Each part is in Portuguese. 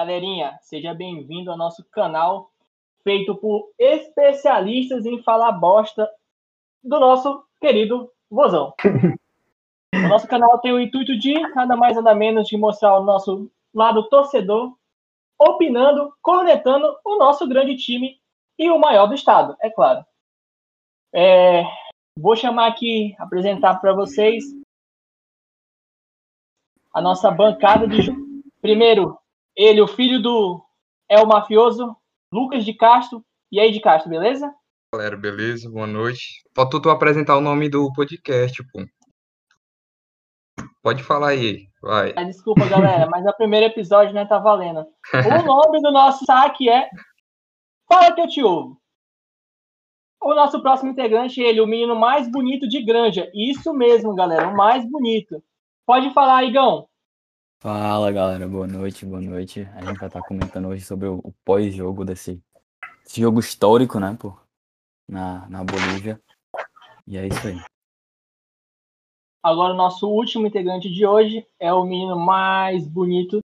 galerinha, seja bem-vindo ao nosso canal feito por especialistas em falar bosta do nosso querido Vozão. O nosso canal tem o intuito de nada mais nada menos de mostrar o nosso lado torcedor, opinando, cornetando o nosso grande time e o maior do estado, é claro. É, vou chamar aqui, apresentar para vocês a nossa bancada de primeiro ele, o filho do El Mafioso, Lucas de Castro. E aí, de Castro, beleza? Galera, beleza? Boa noite. Faltou tu apresentar o nome do podcast, pô. Pode falar aí, vai. Ah, desculpa, galera, mas o primeiro episódio não né, tá valendo. O nome do nosso saque é Fala que eu te ouvo. O nosso próximo integrante, ele, o menino mais bonito de Granja. Isso mesmo, galera, o mais bonito. Pode falar, Igão. Fala galera, boa noite, boa noite. A gente vai estar comentando hoje sobre o, o pós-jogo desse, desse, jogo histórico, né, pô, na, na Bolívia. E é isso aí. Agora, o nosso último integrante de hoje é o menino mais bonito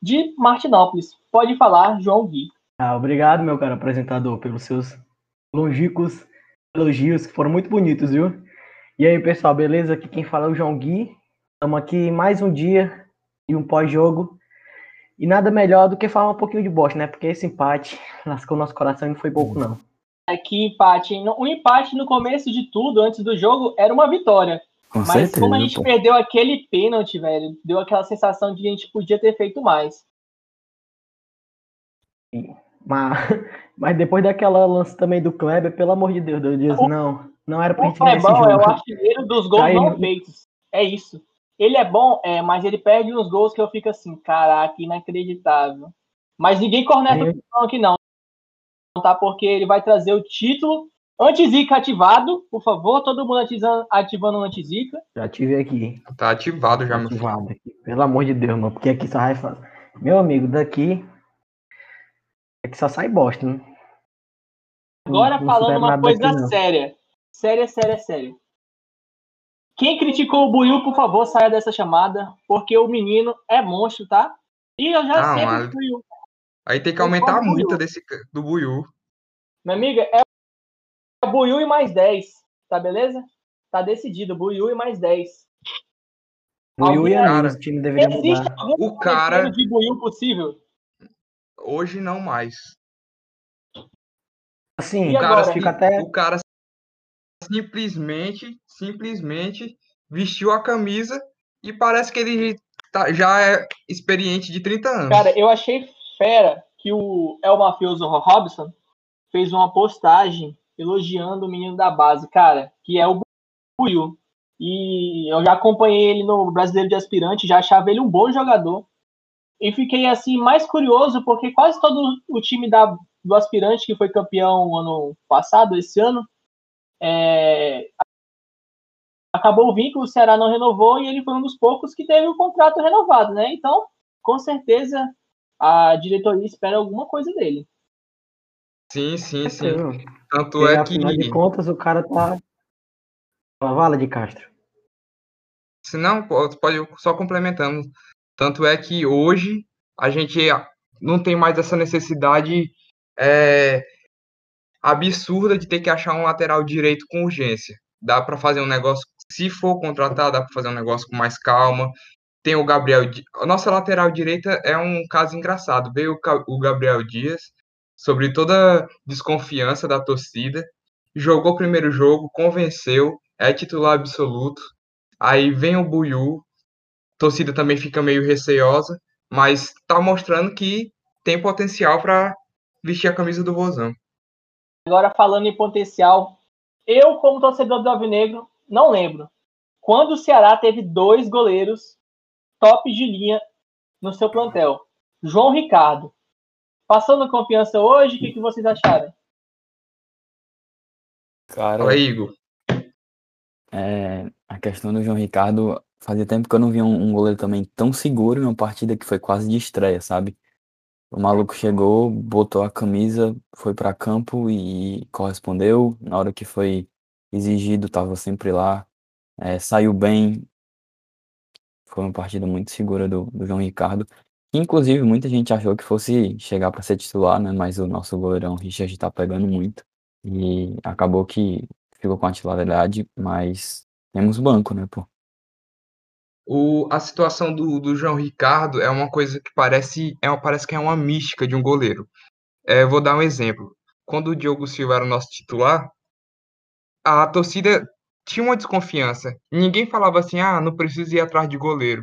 de Martinópolis. Pode falar, João Gui. Ah, obrigado, meu cara apresentador, pelos seus longínquos elogios, que foram muito bonitos, viu? E aí, pessoal, beleza? Aqui quem fala é o João Gui, Estamos aqui mais um dia e um pós-jogo. E nada melhor do que falar um pouquinho de bosta, né? Porque esse empate lascou nosso coração e não foi pouco, não. É que empate. O empate no começo de tudo, antes do jogo, era uma vitória. Com Mas certeza, como a gente pô. perdeu aquele pênalti, velho, deu aquela sensação de que a gente podia ter feito mais. Mas, mas depois daquela lance também do Kleber, pelo amor de Deus, Deus, o, não, não era pra gente ganhar esse jogo. é o artilheiro dos gols não feitos. É isso. Ele é bom, é, mas ele perde uns gols que eu fico assim, caraca, inacreditável. Mas ninguém corneta é. o aqui não, tá? Porque ele vai trazer o título Antizica ativado, por favor, todo mundo ativando, ativando o Antizica. Já ativei aqui. Tá ativado já, meu Ativado aqui. Pelo amor de Deus, mano, porque aqui só vai fazer. Meu amigo, daqui. Aqui só sai bosta, né? Agora não, não falando uma coisa aqui, séria. Séria, séria, séria. Quem criticou o Buiu, por favor, saia dessa chamada, porque o menino é monstro, tá? E eu já sei do Buiu. Aí tem que aumentar a multa desse, do Buiu. Minha amiga, é o Buiu e mais 10, tá beleza? Tá decidido, Buiu e mais 10. Buiu e cara, o time deveria Existe mudar. o cara de Buiu possível? Hoje não mais. Assim, o cara, fica até... o cara simplesmente, simplesmente vestiu a camisa e parece que ele tá, já é experiente de 30 anos. Cara, eu achei fera que o El Mafioso Robson fez uma postagem elogiando o menino da base, cara, que é o Buiu. E eu já acompanhei ele no Brasileiro de Aspirante, já achava ele um bom jogador. E fiquei assim mais curioso porque quase todo o time da, do aspirante que foi campeão ano passado, esse ano, é, acabou o vínculo, o Ceará não renovou e ele foi um dos poucos que teve o contrato renovado, né? Então, com certeza, a diretoria espera alguma coisa dele. Sim, sim, sim. Tanto é que. Afinal de contas, o cara tá. Uma vala de Castro. Se não, pode só complementando. Tanto é que hoje a gente não tem mais essa necessidade é, absurda de ter que achar um lateral direito com urgência. Dá para fazer um negócio, se for contratar, dá para fazer um negócio com mais calma. Tem o Gabriel, a nossa lateral direita é um caso engraçado. Veio o Gabriel Dias sobre toda desconfiança da torcida, jogou o primeiro jogo, convenceu, é titular absoluto. Aí vem o Buiu, torcida também fica meio receosa, mas tá mostrando que tem potencial para vestir a camisa do Vozão. Agora, falando em potencial, eu, como torcedor do Alvinegro, não lembro. Quando o Ceará teve dois goleiros top de linha no seu plantel? João Ricardo. Passando confiança hoje, o que, que vocês acharam? Cara, Oi, Igor. É, a questão do João Ricardo, fazia tempo que eu não via um, um goleiro também tão seguro em uma partida que foi quase de estreia, sabe? O maluco chegou, botou a camisa, foi para campo e correspondeu. Na hora que foi exigido, estava sempre lá. É, saiu bem. Foi uma partida muito segura do, do João Ricardo. Inclusive, muita gente achou que fosse chegar para ser titular, né? Mas o nosso goleirão Richard tá pegando muito. E acabou que ficou com a titularidade, mas temos banco, né, pô? O, a situação do, do João Ricardo é uma coisa que parece, é uma, parece que é uma mística de um goleiro. É, vou dar um exemplo. Quando o Diogo Silva era o nosso titular, a torcida tinha uma desconfiança. Ninguém falava assim, ah, não precisa ir atrás de goleiro.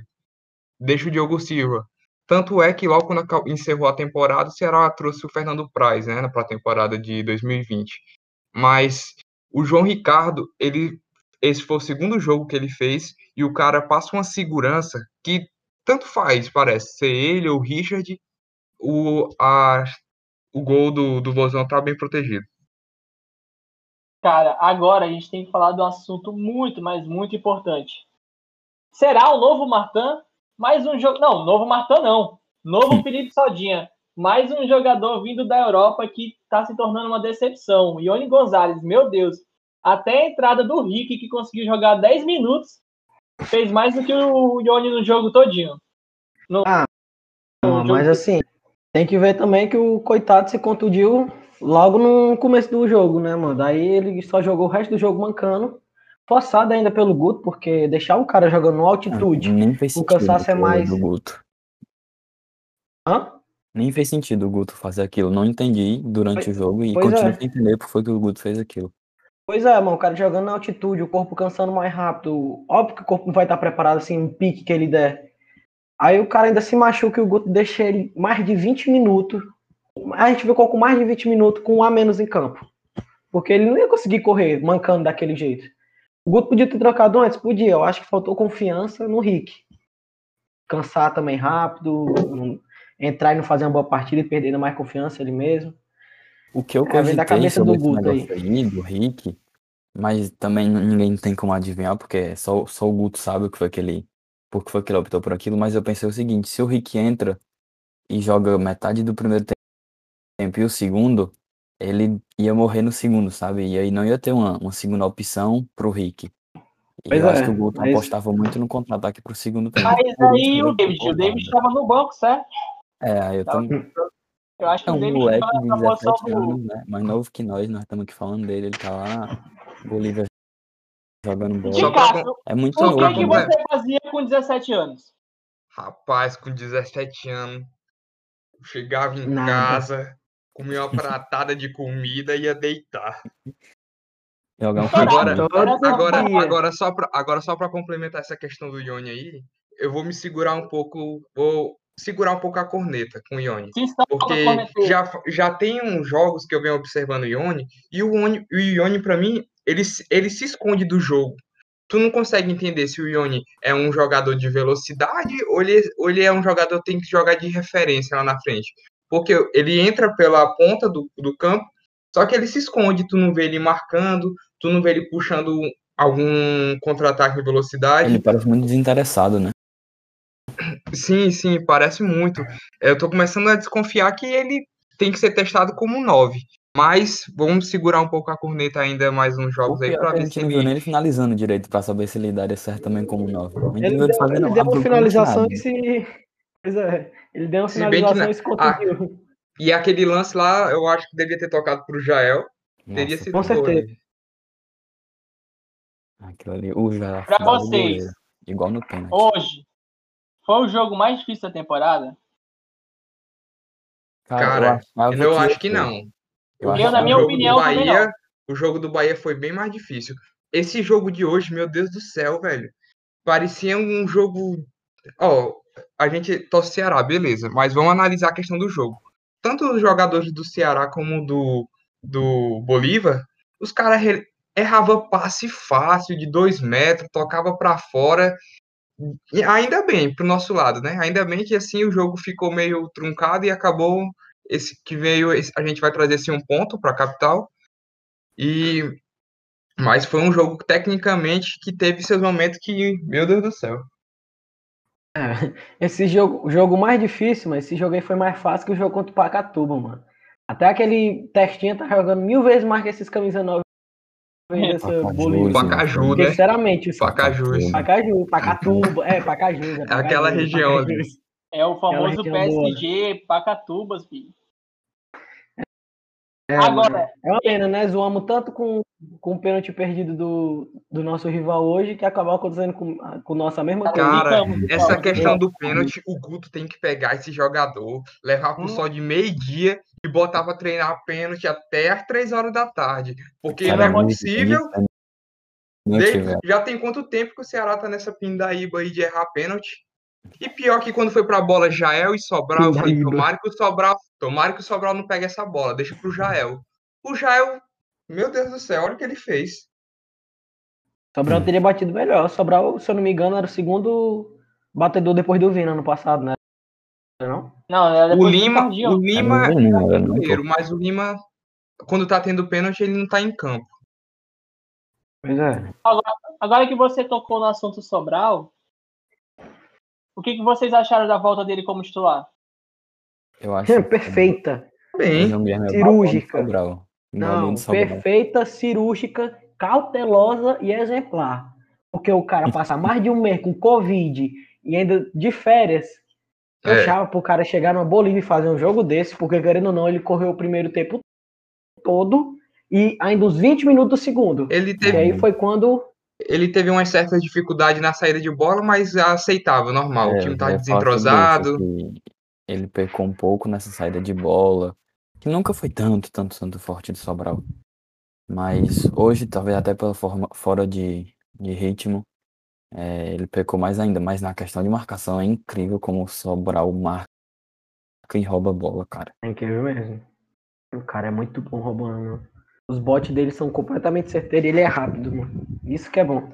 Deixa o Diogo Silva. Tanto é que logo quando encerrou a temporada, o Ceará trouxe o Fernando Praz, né, para a temporada de 2020. Mas o João Ricardo, ele esse foi o segundo jogo que ele fez e o cara passa uma segurança que tanto faz, parece, ser ele ou o Richard, o, a, o gol do, do Vozão tá bem protegido. Cara, agora a gente tem que falar de um assunto muito, mas muito importante. Será o novo Martin? Mais um jogo. Não, novo Martin não. Novo Felipe Saldinha. Mais um jogador vindo da Europa que está se tornando uma decepção. Ione Gonzalez, meu Deus. Até a entrada do Rick, que conseguiu jogar 10 minutos, fez mais do que o Ione no jogo todinho. No, ah, no mas assim, tem que ver também que o coitado se contundiu logo no começo do jogo, né, mano? Daí ele só jogou o resto do jogo mancando forçado ainda pelo Guto, porque deixar um cara jogando no altitude, nem fez o cansaço é mais. Do Guto. Hã? Nem fez sentido o Guto fazer aquilo. Não entendi durante pois, o jogo e continuo é. sem entender por que o Guto fez aquilo. Pois é, mano, o cara jogando na altitude, o corpo cansando mais rápido. Óbvio que o corpo não vai estar preparado assim, um pique que ele der. Aí o cara ainda se machuca e o Guto deixa ele mais de 20 minutos. A gente ficou com mais de 20 minutos com um a menos em campo. Porque ele não ia conseguir correr mancando daquele jeito. O Guto podia ter trocado antes? Podia. Eu acho que faltou confiança no Rick. Cansar também rápido, entrar e não fazer uma boa partida e perder mais confiança ele mesmo. O que eu cogitei é, da cabeça do Guto aí. aí. do Rick, mas também ninguém tem como adivinhar, porque só, só o Guto sabe o que foi que ele, por que foi que ele optou por aquilo, mas eu pensei o seguinte, se o Rick entra e joga metade do primeiro tempo e o segundo, ele ia morrer no segundo, sabe? E aí não ia ter uma, uma segunda opção pro Rick. E pois eu é, acho que o Guto mas... apostava muito no contra-ataque pro segundo tempo. Mas aí o David, o David estava no banco, certo? É, aí eu também. Eu acho que é um o moleque de 17 anos, né? Mais novo que nós, nós estamos aqui falando dele, ele tá lá, Bolívia jogando bola. Cássio, é muito o que, que você fazia com 17 anos? Rapaz, com 17 anos, chegava em Nada. casa, comia uma pratada de comida e ia deitar. Jogar um agora, agora, agora, só pra, agora, só para complementar essa questão do Ione aí, eu vou me segurar um pouco, vou segurar um pouco a corneta com o Ione. Porque já, já tem uns jogos que eu venho observando o Ione, e o Ione, o Ione para mim, ele, ele se esconde do jogo. Tu não consegue entender se o Ione é um jogador de velocidade ou ele, ou ele é um jogador que tem que jogar de referência lá na frente porque ele entra pela ponta do, do campo, só que ele se esconde, tu não vê ele marcando, tu não vê ele puxando algum contra-ataque de velocidade. Ele parece muito desinteressado, né? Sim, sim, parece muito. Eu tô começando a desconfiar que ele tem que ser testado como 9. Mas vamos segurar um pouco a corneta ainda mais uns jogos aí pra ver se ele... ele finalizando direito pra saber se ele daria certo também como 9. Ele, ele, deu, ele deu uma finalização e se Pois é, ele deu uma finalização e se contundiu. E aquele lance lá, eu acho que devia ter tocado pro Jael. Nossa, teria sido com certeza. Aquilo ali, o Jael. Pra vocês, igual no pênalti. Hoje, foi o jogo mais difícil da temporada? Cara, eu, eu acho que não. Eu, eu na minha opinião, Bahia, o jogo do Bahia foi bem mais difícil. Esse jogo de hoje, meu Deus do céu, velho. Parecia um jogo. Ó, oh, a gente torce Ceará, beleza, mas vamos analisar a questão do jogo. Tanto os jogadores do Ceará como do, do Bolívar, os caras erravam passe fácil de dois metros, tocava para fora. E ainda bem, pro nosso lado, né? Ainda bem que assim o jogo ficou meio truncado e acabou esse que veio, a gente vai trazer assim um ponto para a capital. E mas foi um jogo tecnicamente que teve seus momentos que, meu Deus do céu. É, esse jogo, o jogo mais difícil, mas esse jogo aí foi mais fácil que o jogo contra o Pacatuba, mano. Até aquele testinha tá jogando mil vezes mais que esses camisa 9 essa Pacaju, né? Sinceramente, Pacaju. Pacaju, Pacatuba, é, Pacaju. É, Pacaju, aquela região ali. É o famoso boa. PSG, Pacatubas, filho. É, Agora, É uma pena, né? Zoamos tanto com, com o pênalti perdido do, do nosso rival hoje que acabou acontecendo com, com nossa mesma coisa. Cara, ficamos, Essa questão do pênalti, o Guto tem que pegar esse jogador, levar pro Hum. sol de meio-dia e botar pra treinar pênalti até às três horas da tarde. Porque Cara, não é possível. Não Desde- já tem quanto tempo que o Ceará tá nessa pindaíba aí de errar pênalti? E pior que quando foi pra bola Jael e Sobral, eu falei, tomara que o Sobral, tomara que o Sobral não pegue essa bola, deixa pro Jael. O Jael, meu Deus do céu, olha o que ele fez. Sobral teria batido melhor. Sobral, se eu não me engano, era o segundo batedor depois do Vina ano passado, né? Não? Não, era O Lima, o Lima Não, não, é primeiro, mas o Lima, quando tá tendo pênalti, ele não tá em campo. Pois é. Agora que você tocou no assunto Sobral, o que, que vocês acharam da volta dele como titular? Eu acho. Perfeita. Bem, é Cirúrgica. Sobral. Não, perfeita, cirúrgica, cautelosa e exemplar. Porque o cara passar mais de um mês com Covid e ainda de férias, eu É. achava pro cara chegar numa Bolívia e fazer um jogo desse, porque querendo ou não, ele correu o primeiro tempo todo e ainda os 20 minutos do segundo. ele E teve, aí foi quando. ele teve uma certa dificuldade na saída de bola, mas aceitável, normal. o É, time eu tá sobre desentrosado. que Ele pecou um pouco nessa saída de bola, que nunca foi tanto, tanto, tanto forte de Sobral. Mas hoje, talvez até pela forma fora de, de ritmo, é, ele pecou mais ainda. Mas na questão de marcação, é incrível como o Sobral marca e rouba a bola, cara. É incrível mesmo. O cara é muito bom roubando. Os botes dele são completamente certeiros e ele é rápido, mano. Isso que é bom.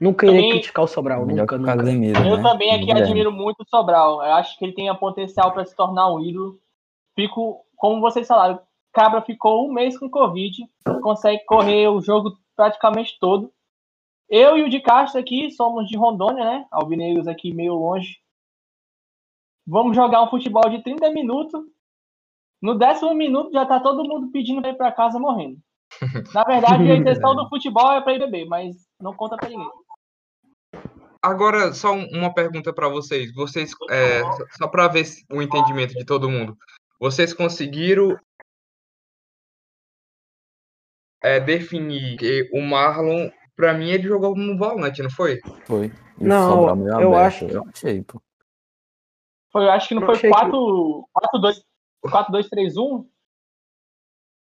Nunca Também- criticar o Sobral, Melhor nunca, que o nunca. Casemiro, Eu né? também aqui Guilherme. admiro muito o Sobral. Eu acho que ele tem a potencial para se tornar um ídolo. Fico, como vocês falaram, Cabra ficou um mês com Covid, consegue correr o jogo praticamente todo. Eu e o de Castro aqui somos de Rondônia, né? Alvinegros aqui meio longe. Vamos jogar um futebol de 30 minutos. No décimo minuto já tá todo mundo pedindo para ir para casa morrendo. Na verdade, a intenção do futebol é para ir beber, mas não conta para ninguém. Agora, só um- uma pergunta para vocês. Vocês, é, só- para ver o entendimento de todo mundo. Vocês conseguiram é, definir que o Marlon, para mim, ele jogou como volante, não foi? Foi. E Não, eu aberto, acho- Eu achei, pô. Foi, eu acho que não Eu foi achei que- 4, 4-2, 4-2-3-1?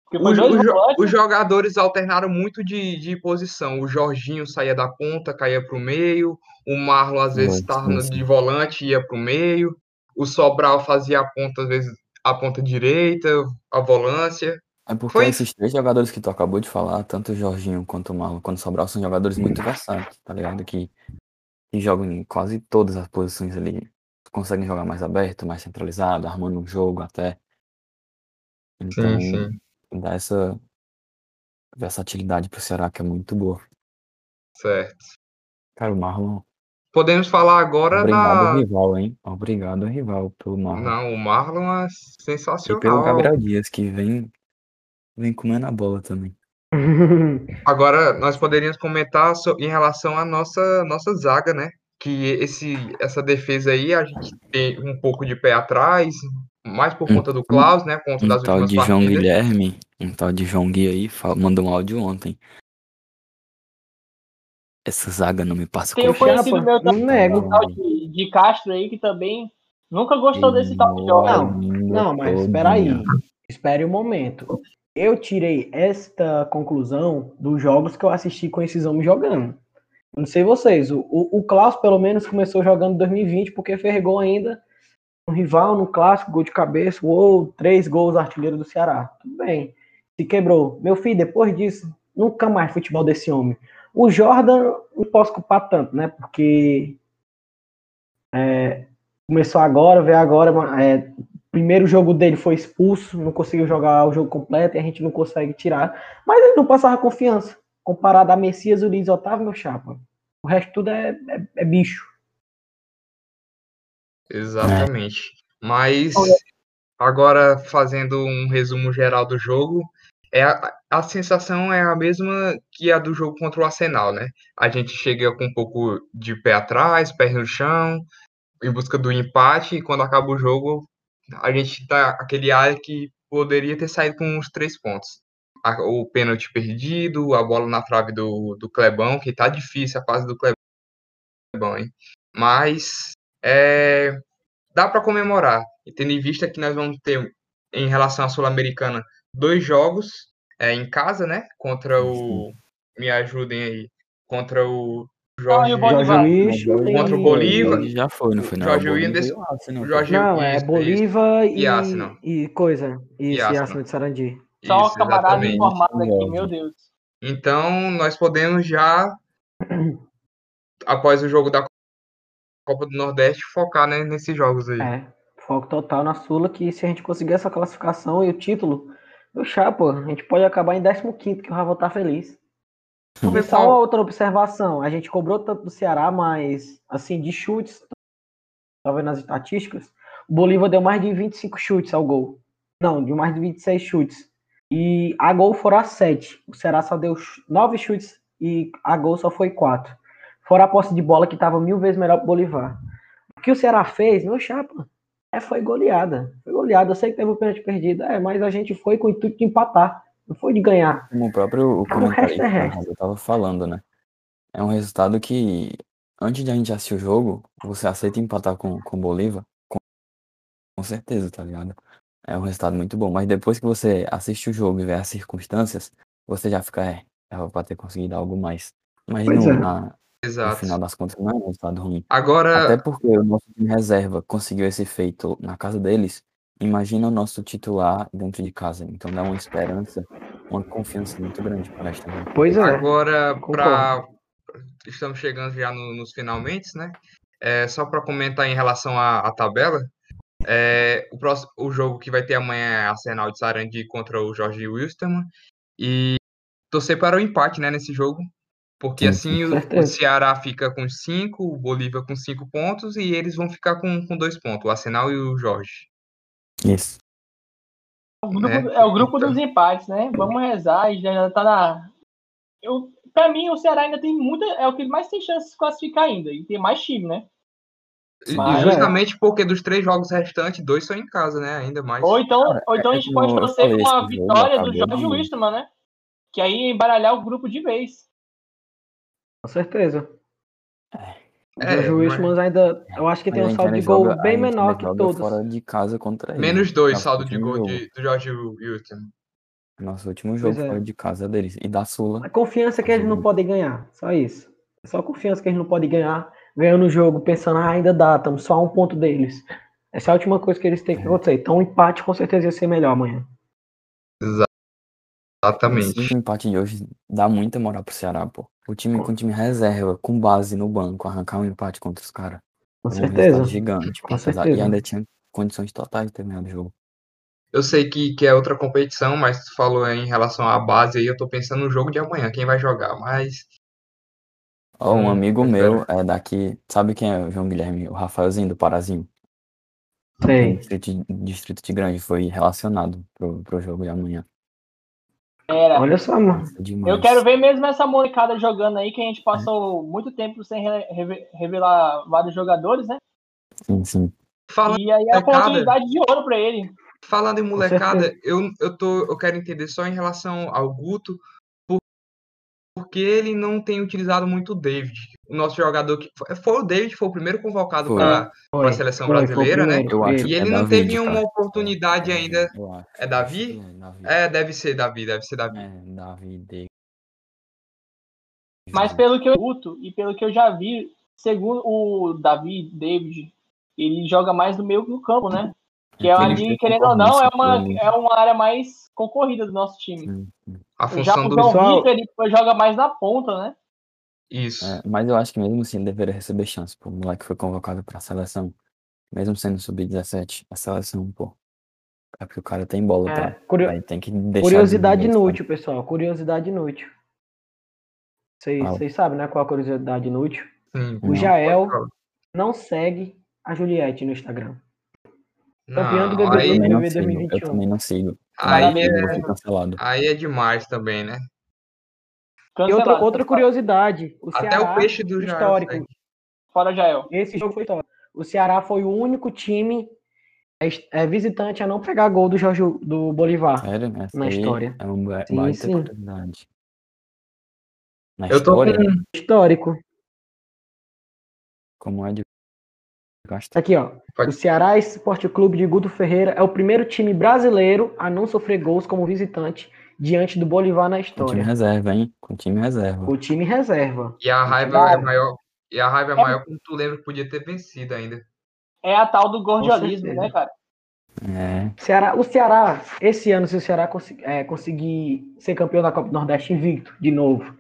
Porque foi Os, dois os os jogadores alternaram muito de, de posição. O Jorginho saía da ponta, caía para o meio. O Marlon, às vezes, estava de volante e ia para o meio. O Sobral fazia a ponta, às vezes, a ponta direita, a volância. É porque Foi- esses três jogadores que tu acabou de falar, tanto o Jorginho quanto o Marlon, quando o Sobral, são jogadores muito versáteis, tá ligado? Que, que jogam em quase todas as posições ali. Conseguem jogar mais aberto, mais centralizado, armando um jogo até. Então, dá essa versatilidade pro Ceará, que é muito boa. Certo. Cara, o Marlon, Podemos falar agora obrigado da. rival, hein? Obrigado rival pelo Marlon. Não, o Marlon é E pelo sensacional. Gabriel Dias, que vem, vem comendo a bola também. Agora, nós poderíamos comentar em relação à nossa, nossa zaga, né? Que esse, essa defesa aí, a gente tem um pouco de pé atrás, mais por Hum, conta do Klaus, né? Por conta Um das tal de João partidas. Guilherme, um tal de João Gui aí, mandou um áudio ontem. Essa zaga não me passa Tem um conhecido meu não também, nego. um tal de, de Castro aí, que também nunca gostou desse tal de jogo. Não, Não, mas espera aí. Espere um momento. Eu tirei esta conclusão dos jogos que eu assisti com esses homens jogando. Não sei vocês, o, o, Klaus pelo menos começou jogando em 2020 porque fez gol ainda no rival, no clássico, gol de cabeça, uou, três gols artilheiro do Ceará. Tudo bem. Se quebrou. Meu filho, depois disso, nunca mais futebol desse homem. O Jordan, não posso culpar tanto, né? Porque é, começou agora, veio agora, é, primeiro jogo dele foi expulso, não conseguiu jogar o jogo completo e a gente não consegue tirar. Mas ele não passava confiança. Comparado a Messias, Ulisses Otávio, meu chapa. O resto tudo é, é, é bicho. Exatamente. Mas agora fazendo um resumo geral do jogo, é a, a sensação é a mesma que a do jogo contra o Arsenal, né? A gente chega com um pouco de pé atrás, pé no chão, em busca do empate e quando acaba o jogo, a gente tá aquele área que poderia ter saído com uns três pontos. A- o pênalti perdido, a bola na trave do, do Clebão, que tá difícil a fase do Clebão, hein? Mas é, dá para comemorar. E tendo em vista que nós vamos ter, em relação à Sul-Americana, dois jogos é, em casa, né? Contra o. Me ajudem aí. Contra o Jorge. Bolívar. Jorge Luiz Contra o Bolívar. Já foi, não foi? Não, Jorge o Bolívar Williams- e o Arsenal, o pô. Jorge- Não, é Bolívar E e, e coisa. Isso, e Arsenal. Arsenal de Sarandi. Só Isso, camarada informado aqui, meu Deus. Então, nós podemos já, após o jogo da Copa do Nordeste, focar né, nesses jogos aí. É, foco total na Sula, que se a gente conseguir essa classificação e o título, meu chapa, a gente pode acabar em 15º, que o Rafa tá feliz. E só uma outra observação, a gente cobrou tanto do Ceará, mas, assim, de chutes, tá vendo as estatísticas, o Bolívar deu mais de 25 chutes ao gol. Não, de mais de 26 chutes. E a gol foram a 7. O Ceará só deu 9 chutes e a gol só foi 4. Fora a posse de bola que tava mil vezes melhor pro Bolívar. O que o Ceará fez, meu chapa, é, foi goleada. Foi goleada. Eu sei que teve o pênalti perdido, é, mas a gente foi com o intuito de empatar. Não foi de ganhar. Como o próprio o resto comentarista resto. eu tava falando, né? É um resultado que, antes de a gente assistir o jogo, você aceita empatar com, com o Bolívar? Com, com certeza, tá ligado? É um resultado muito bom. Mas depois que você assiste o jogo e vê as circunstâncias, você já fica, é, era pra ter conseguido algo mais. Mas Pois no, é. na- no Exato. final das contas não é um resultado ruim. Agora, Até porque o nosso time reserva conseguiu esse feito na casa deles. Imagina o nosso titular dentro de casa. Então dá uma esperança, uma confiança muito grande para esta gente. Pois é. agora para estamos chegando já no- nos finalmente, né? É, só para comentar em relação à, à tabela, é, o, próximo, o jogo que vai ter amanhã é Arsenal de Sarandi contra o Jorge Wilstermann e torcer para o empate, né, nesse jogo, porque Sim, assim o, o. Ceará fica com cinco, o Bolívia com cinco pontos e eles vão ficar com, com dois pontos, o Arsenal e o Jorge. Isso. O grupo- né? É o grupo Então. dos empates, né? Vamos rezar e já, já tá na. Eu, pra mim, o Ceará ainda tem muita. É o que mais tem chance de se classificar ainda. E tem mais time, né? E- Mas- e justamente porque dos três jogos restantes, dois são em casa, né? Ainda mais. Ou então, Cara, ou então a é gente pode eu torcer com a vitória do Jorge Wilstermann, né? Que aí embaralhar o grupo de vez. Com certeza. O É, Jorge mas- Wilson ainda, eu acho que tem um a saldo de gol joga- a bem menor que todos. fora de casa contra eles. Menos dois Nosso saldo de gol de, do Jorge Wilson. Nosso último jogo é. fora de casa deles. E da Sula. A confiança que eles não podem ganhar, só isso. É só confiança que eles não podem ganhar, ganhando o jogo, pensando, ah, ainda dá, estamos só a um ponto deles. Essa é a última coisa que eles têm que acontecer. Então, o empate com certeza ia ser melhor amanhã. Exatamente. Esse empate de hoje dá muita moral pro Ceará, pô. O time com time reserva, com base no banco, arrancar um empate contra os caras. Com É um certeza. gigante. Com certeza. E ainda tinha condições totais de terminar o jogo. Eu sei que, que é outra competição, mas tu falou em relação à base aí, eu tô pensando no jogo de amanhã, quem vai jogar, mas Ó, um Hum, amigo eu meu é daqui. Sabe quem é o João Guilherme? O Rafaelzinho do Parazinho. Sei. Distrito, Distrito de Grande foi relacionado pro, pro jogo de amanhã. Era. Olha só, mano. Demais. Eu quero ver mesmo essa molecada jogando aí, que a gente passou muito tempo sem re- reve- revelar vários jogadores, né? Sim, sim. falando, E aí é a molecada. oportunidade de ouro pra ele. falando em molecada, eu, eu, tô, eu quero entender só em relação ao Guto, por- porque ele não tem utilizado muito o David. O nosso jogador que foi, foi o David, foi o primeiro convocado Foi. para Foi, a seleção foi, foi o brasileira, né? primeiro, Eu acho ele. E ele é não David, teve uma cara. oportunidade ainda. É Davi? Acho que É, Davi. É, deve ser Davi, deve ser Davi. É, Davi de... Mas pelo que eu escuto e pelo que eu já vi, segundo o Davi David, ele joga mais no meio do campo, né? Que é ali, querendo ou não, é uma, é uma área mais concorrida do nosso time. Sim, sim. A Já função o do. João Pessoal- Vitor, ele joga mais na ponta, né? Isso. É, mas eu acho que mesmo assim ele deveria receber chance, pô. O moleque foi convocado pra seleção. Mesmo sendo sub-17, a seleção, pô. É porque o cara tem bola É, pra. curio- Aí tem que deixar Curiosidade desenvolver, inútil, pessoal. Curiosidade inútil. Vocês sabem, né, qual a curiosidade inútil? Sim. Não. O Jael Pode falar. não segue a Juliette no Instagram. Campeão do Não, BBB. sabe? Eu aí, também não BBB sigo, 2021. eu também não sigo. aí, Parabéns, é, cancelado. aí é demais também, né? E Cancelado. outra, outra curiosidade. O Até Ceará, o peixe do histórico. segue. Fora Jael. Esse jogo foi histórico. o Ceará foi o único time é, é, visitante a não pegar gol do Jorge do Bolivar Sério? Essa na história. É um ba- Sim, baita sim. curiosidade. Na Eu tô história, com. Histórico. como é de gastar. Aqui, ó. Pode- O Ceará Esporte Clube de Guto Ferreira é o primeiro time brasileiro a não sofrer gols como visitante diante do Bolivar na Com time história. reserva, hein? Com time reserva. O time reserva. E a raiva é maior. E a raiva é maior quando tu lembra que podia ter vencido ainda. É a tal do gordialismo, né, cara? É, Ceará, o Ceará, esse ano, se o Ceará consi- é, conseguir ser campeão da Copa do Nordeste invicto, de novo,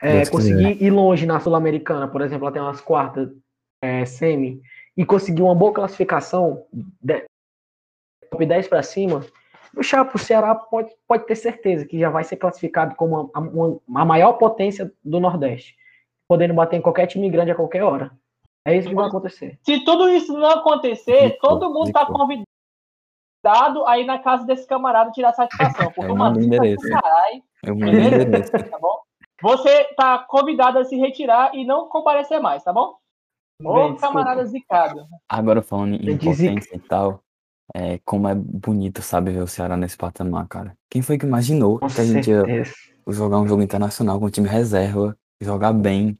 é, conseguir ir longe na Sul-Americana, por exemplo, até umas quartas é, semi, e conseguir uma boa classificação, de, top 10 para cima, o Chapo, o Ceará pode, pode ter certeza que já vai ser classificado como a, uma- a maior potência do Nordeste, podendo bater em qualquer time grande a qualquer hora. É isso que vai acontecer. Se tudo isso não acontecer, Zicou, todo mundo tá zicou. convidado aí na casa desse camarada tirar satisfação. Porque Eu o mando o tá endereço. eu mando o endereço. tá bom? Você tá convidado a se retirar e não comparecer mais, tá bom? Ô, Bem, desculpa. camarada zicado. Agora falando em Eu disse- potência e tal, é, como é bonito, sabe, ver o Ceará nesse patamar, cara. Quem foi que imaginou Com que a gente ia jogar um jogo internacional com time reserva, jogar bem?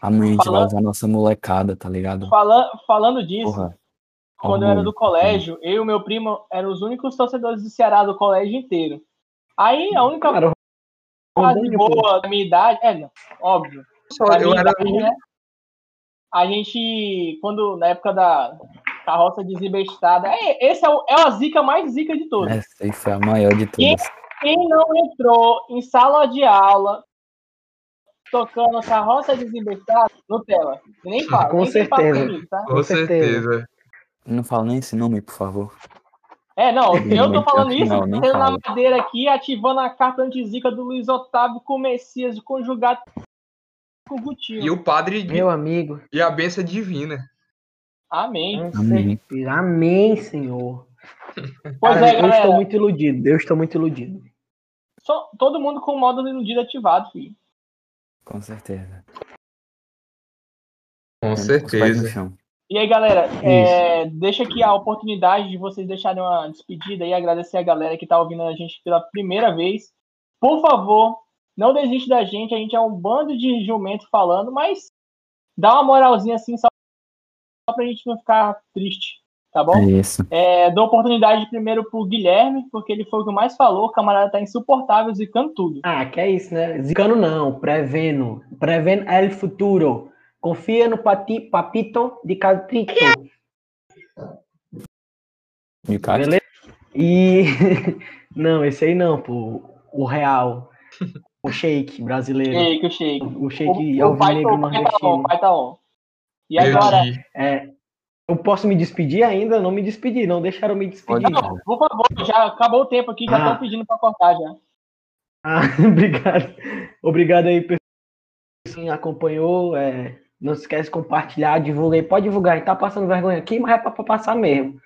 Amanhã a gente vai usar nossa molecada, tá ligado? Falando, falando disso, Porra. quando eu era do colégio, eu e meu primo eram os únicos torcedores do Ceará do colégio inteiro. Aí a única Cara, fase boa da minha idade, é, não, óbvio. Só, eu era. idade, né? A gente, quando, na época da carroça desembestada, é, esse é, o, é a zica mais zica de todas. Essa aí foi a maior de todas. Quem não entrou em sala de aula tocando carroça desembestada, Nutella. Nem fala. Com nem certeza. comigo, tá? Com Com certeza. certeza. Não fala nem esse nome, por favor. É, não, eu tô falando isso, tendo na madeira aqui, ativando a carta antizica do Luiz Otávio com o Messias conjugado com o Gutinho. E o padre Meu amigo. e a benção divina. Amém. Amém. Amém, Senhor. Pois Cara, é, eu galera. estou muito iludido. Eu estou muito iludido. Só- todo mundo com o modo iludido ativado, filho. Com certeza. Com certeza. chão. E aí, galera, é, deixa aqui a oportunidade de vocês deixarem uma despedida e agradecer a galera que tá ouvindo a gente pela primeira vez. Por favor, não desiste da gente, a gente é um bando de jumento falando, mas dá uma moralzinha assim só pra gente não ficar triste, tá bom? É isso. É, dou oportunidade primeiro pro Guilherme, porque ele foi o que mais falou, o camarada tá insuportável, zicando tudo. Ah, que é isso, né? Zicano não, prevendo. Prevendo el futuro. Confia no pati, papito de catrito. E o? Beleza? E. Não, esse aí não, pô. O real. O shake brasileiro. Shake, o shake. O shake O, o pai, o tá on, o pai tá on. E agora. É, eu posso me despedir ainda? Não me despedi, não deixaram me despedir. Pode. Não, por favor, já acabou o tempo aqui, já Ah. estão pedindo pra cortar já. Ah, obrigado. Obrigado aí, pessoal que acompanhou. é, não se esquece de compartilhar, divulga aí. Pode divulgar, a gente tá passando vergonha aqui, mas é pra, pra passar mesmo.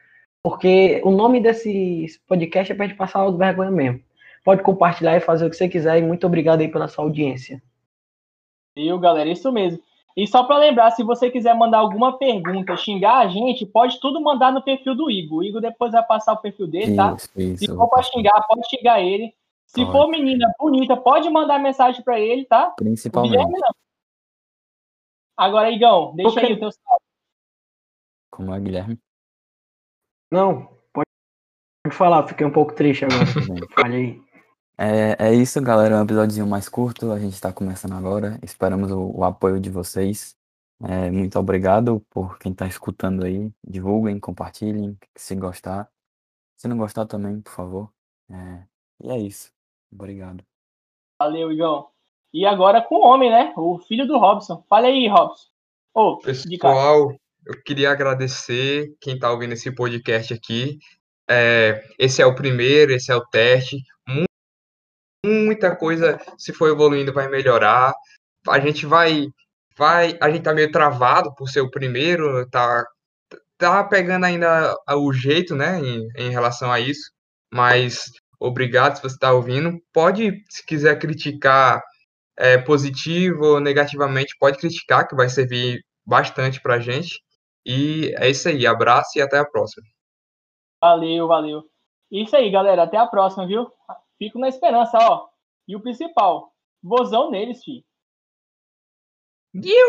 Porque o nome desse podcast é pra gente passar vergonha mesmo. Pode compartilhar e fazer o que você quiser. E muito obrigado aí pela sua audiência. Viu, galera? Isso mesmo. E só pra lembrar, se você quiser mandar alguma pergunta, xingar a gente, pode tudo mandar no perfil do Igor. O Igor depois vai passar o perfil dele, tá? Isso, isso. Se for pra xingar, pode xingar ele. Se Pode. for menina bonita, pode mandar mensagem pra ele, tá? Principalmente. Guilherme não. Agora, Igão, deixa aí o teu salve. Como é, Guilherme? Não, pode, falar, fiquei um pouco triste agora. Tudo bem. Fale aí. É, é isso, galera. É um episódio mais curto. A gente está começando agora. Esperamos o, o apoio de vocês. É, muito obrigado por quem está escutando aí. Divulguem, compartilhem, se gostar. Se não gostar também, por favor. É, e é isso. Obrigado. Valeu, Igão. E agora com o homem, né? O filho do Robson. Fala aí, Robson. Cara. Pessoal, eu queria agradecer quem está ouvindo esse podcast aqui. É, esse é o primeiro, esse é o teste. Mu- Muita coisa, se for evoluindo, vai melhorar. A gente vai, vai, a gente tá meio travado por ser o primeiro, tá, tá pegando ainda o jeito, né, em, em relação a isso. Mas obrigado se você está ouvindo. Pode, se quiser criticar é, positivo ou negativamente, pode criticar, que vai servir bastante pra gente. E é isso aí. Abraço e até a próxima. Valeu, valeu. Isso aí, galera. Até a próxima, viu? Fico na esperança, ó. E o principal, vozão neles, fi. Guiu!